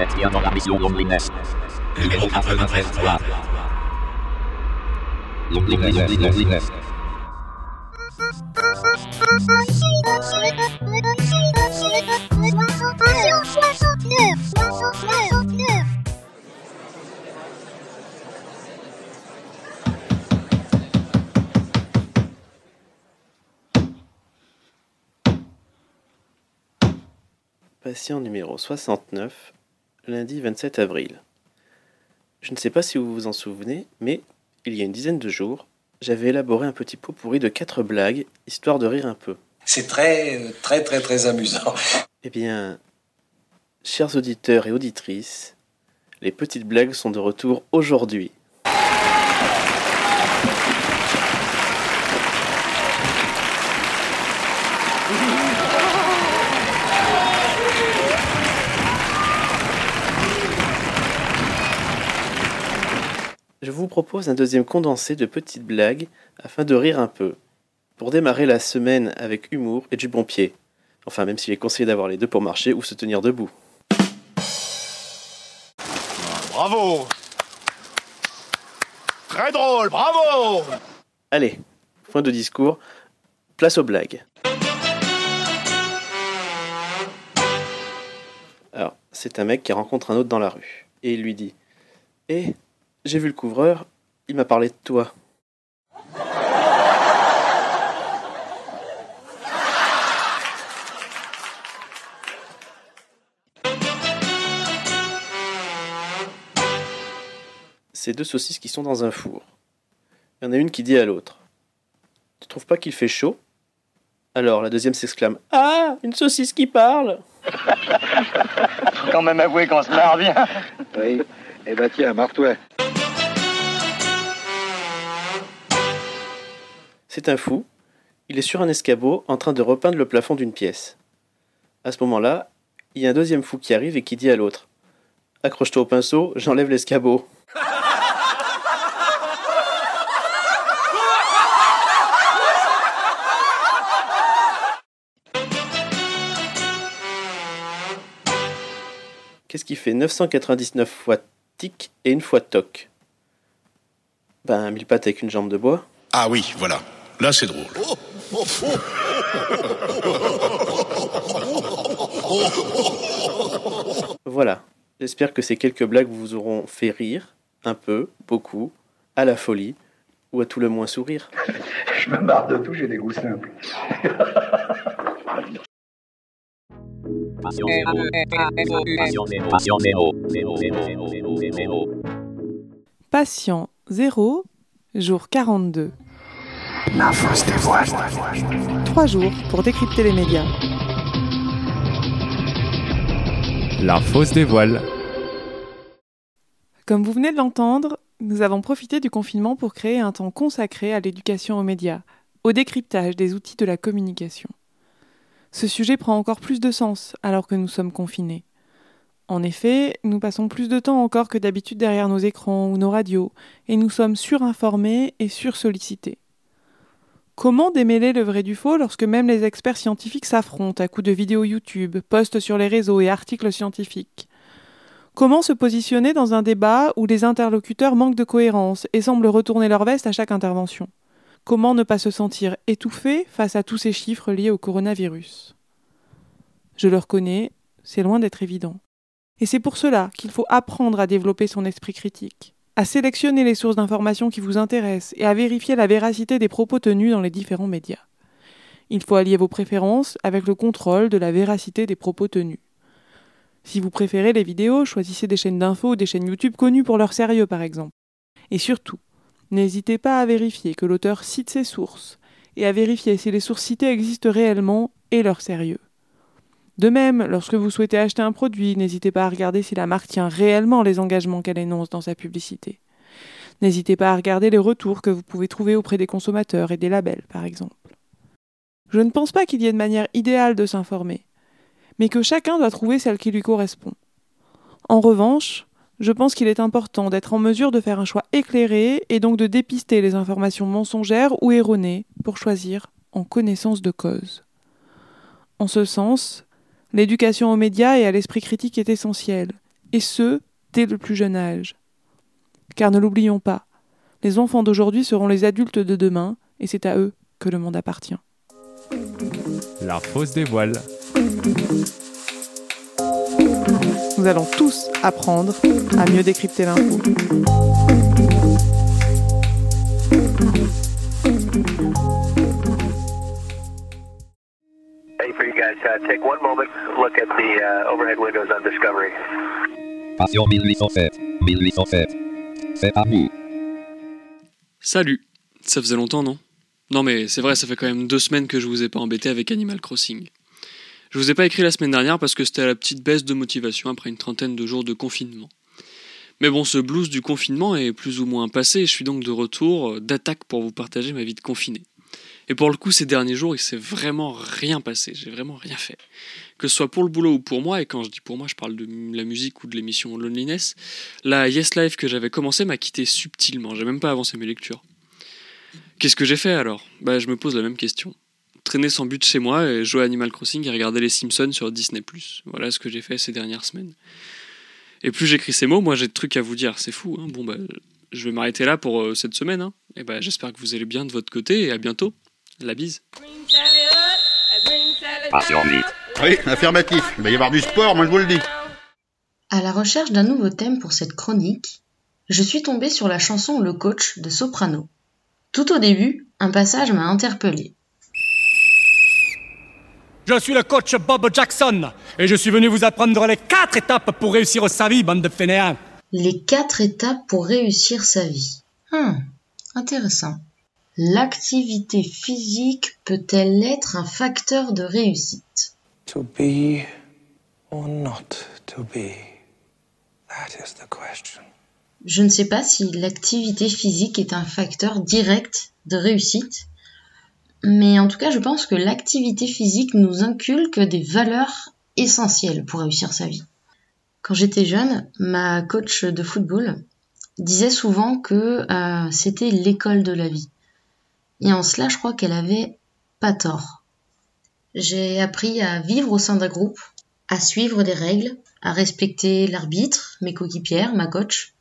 mettiamo la mission Loneliness. Numéro 93 Loneliness, loneliness. Patient numéro 69, lundi 27 avril. Je ne sais pas si vous vous en souvenez, mais il y a une dizaine de jours, j'avais élaboré un petit pot pourri de quatre blagues, histoire de rire un peu. C'est très, très, très, très amusant. Eh bien, chers auditeurs et auditrices, les petites blagues sont de retour aujourd'hui. Je vous propose un deuxième condensé de petites blagues afin de rire un peu, pour démarrer la semaine avec humour et du bon pied. Enfin, même s'il est conseillé d'avoir les deux pour marcher ou se tenir debout. Bravo Très drôle, bravo Allez, fin de discours, place aux blagues. Alors, c'est un mec qui rencontre un autre dans la rue, et il lui dit Eh, j'ai vu le couvreur, il m'a parlé de toi. C'est deux saucisses qui sont dans un four. Il y en a une qui dit à l'autre Tu trouves pas qu'il fait chaud? Alors la deuxième s'exclame Ah Une saucisse qui parle Faut quand même avouer qu'on se marre bien. Oui. Eh ben tiens, marre-toi. C'est un fou. Il est sur un escabeau en train de repeindre le plafond d'une pièce. À ce moment-là, il y a un deuxième fou qui arrive et qui dit à l'autre Accroche-toi au pinceau, j'enlève l'escabeau. Qu'est-ce qui fait 999 fois tic et une fois toc? Ben, mille pattes avec une jambe de bois. Ah oui, voilà. Là, c'est drôle. Voilà. J'espère que ces quelques blagues vous auront fait rire, un peu, beaucoup, à la folie, ou à tout le moins sourire. Je me marre de tout, j'ai des goûts simples. Patient 0, jour 42. La fausse des voiles. Trois jours pour décrypter les médias. La fausse des voiles. Comme vous venez de l'entendre, nous avons profité du confinement pour créer un temps consacré à l'éducation aux médias, au décryptage des outils de la communication. Ce sujet prend encore plus de sens alors que nous sommes confinés. En effet, nous passons plus de temps encore que d'habitude derrière nos écrans ou nos radios, et nous sommes surinformés et sursollicités. Comment démêler le vrai du faux lorsque même les experts scientifiques s'affrontent à coups de vidéos YouTube, posts sur les réseaux et articles scientifiques? Comment se positionner dans un débat où les interlocuteurs manquent de cohérence et semblent retourner leur veste à chaque intervention? Comment ne pas se sentir étouffé face à tous ces chiffres liés au coronavirus? Je le reconnais, c'est loin d'être évident. Et c'est pour cela qu'il faut apprendre à développer son esprit critique, à sélectionner les sources d'informations qui vous intéressent et à vérifier la véracité des propos tenus dans les différents médias. Il faut allier vos préférences avec le contrôle de la véracité des propos tenus. Si vous préférez les vidéos, choisissez des chaînes d'infos ou des chaînes YouTube connues pour leur sérieux par exemple. Et surtout, n'hésitez pas à vérifier que l'auteur cite ses sources et à vérifier si les sources citées existent réellement et leur sérieux. De même, lorsque vous souhaitez acheter un produit, n'hésitez pas à regarder si la marque tient réellement les engagements qu'elle énonce dans sa publicité. N'hésitez pas à regarder les retours que vous pouvez trouver auprès des consommateurs et des labels, par exemple. Je ne pense pas qu'il y ait de manière idéale de s'informer, mais que chacun doit trouver celle qui lui correspond. En revanche, je pense qu'il est important d'être en mesure de faire un choix éclairé et donc de dépister les informations mensongères ou erronées pour choisir en connaissance de cause. En ce sens, l'éducation aux médias et à l'esprit critique est essentielle, et ce, dès le plus jeune âge. Car ne l'oublions pas, les enfants d'aujourd'hui seront les adultes de demain, et c'est à eux que le monde appartient. La fausse des voiles. Nous allons tous apprendre à mieux décrypter l'info. Hey, for you guys, uh, take one moment, look at the uh, overhead windows on Discovery. Passion 1807. 1807. C'est à vous. Salut Ça faisait longtemps, non? Non mais c'est vrai, ça fait quand même deux semaines que je vous ai pas embêté avec Animal Crossing. Je vous ai pas écrit la semaine dernière parce que c'était à la petite baisse de motivation après une trentaine de jours de confinement. Mais bon, ce blues du confinement est plus ou moins passé et je suis donc de retour euh, d'attaque pour vous partager ma vie de confiné. Et pour le coup, ces derniers jours, il s'est vraiment rien passé, j'ai vraiment rien fait. Que ce soit pour le boulot ou pour moi, et quand je dis pour moi, je parle de la musique ou de l'émission Loneliness, la Yes Life que j'avais commencé m'a quitté subtilement, j'ai même pas avancé mes lectures. Qu'est-ce que j'ai fait alors? Bah, je me pose la même question. Traîner sans but chez moi et jouer à Animal Crossing et regarder les Simpsons sur Disney+. Voilà ce que j'ai fait ces dernières semaines. Et plus j'écris ces mots, moi j'ai de trucs à vous dire, c'est fou. Hein bon bah, je vais m'arrêter là pour euh, cette semaine. Hein. Et bah, j'espère que vous allez bien de votre côté et à bientôt. La bise. 8. Oui, affirmatif. Il va y avoir du sport, moi je vous le dis. À la recherche d'un nouveau thème pour cette chronique, je suis tombée sur la chanson Le coach de Soprano. Tout au début, un passage m'a interpellée. Je suis le coach Bob Jackson et je suis venu vous apprendre les quatre étapes pour réussir sa vie, bande de fainéants. Les quatre étapes pour réussir sa vie. Hum, intéressant. L'activité physique peut-elle être un facteur de réussite? To be or not to be? That is the question. Je ne sais pas si l'activité physique est un facteur direct de réussite, mais en tout cas, je pense que l'activité physique nous inculque des valeurs essentielles pour réussir sa vie. Quand j'étais jeune, ma coach de football disait souvent que euh, c'était l'école de la vie. Et en cela, je crois qu'elle avait pas tort. J'ai appris à vivre au sein d'un groupe, à suivre des règles, à respecter l'arbitre, mes coéquipières, ma coach.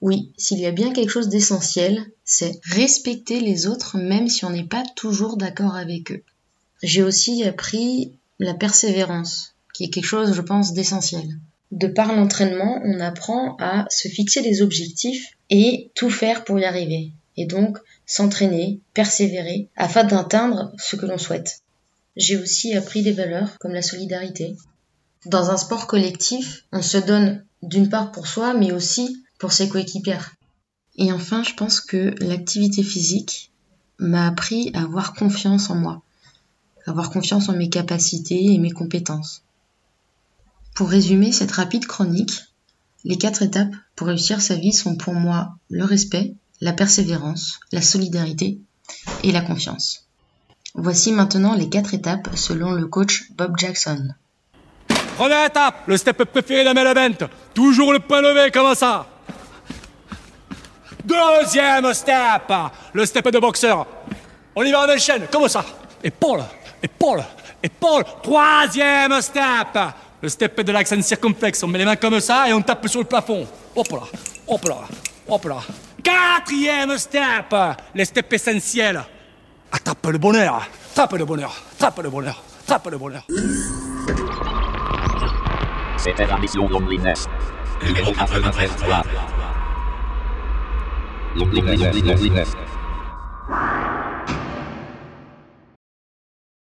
Oui, s'il y a bien quelque chose d'essentiel, c'est respecter les autres même si on n'est pas toujours d'accord avec eux. J'ai aussi appris la persévérance, qui est quelque chose, je pense, d'essentiel. De par l'entraînement, on apprend à se fixer des objectifs et tout faire pour y arriver. Et donc, s'entraîner, persévérer, afin d'atteindre ce que l'on souhaite. J'ai aussi appris des valeurs comme la solidarité. Dans un sport collectif, on se donne d'une part pour soi, mais aussi pour ses coéquipières. Et enfin, je pense que l'activité physique m'a appris à avoir confiance en moi, avoir confiance en mes capacités et mes compétences. Pour résumer cette rapide chronique, les quatre étapes pour réussir sa vie sont pour moi le respect, la persévérance, la solidarité et la confiance. Voici maintenant les quatre étapes selon le coach Bob Jackson. Première étape, le step préféré d'un event. Toujours le point levé, comme ça? Deuxième step, le step de boxeur. On y va en enchaîne, comme ça? Épaule, épaule, épaule. Troisième step, le step de l'accent circonflexe. On met les mains comme ça et on tape sur le plafond. Hop là, hop là, hop là. Quatrième step, le step essentiel. Attrape le bonheur, attrape le bonheur, attrape le bonheur, attrape le bonheur. C'était la mission Loneliness. Numéro 93 3. Loneliness, Loneliness.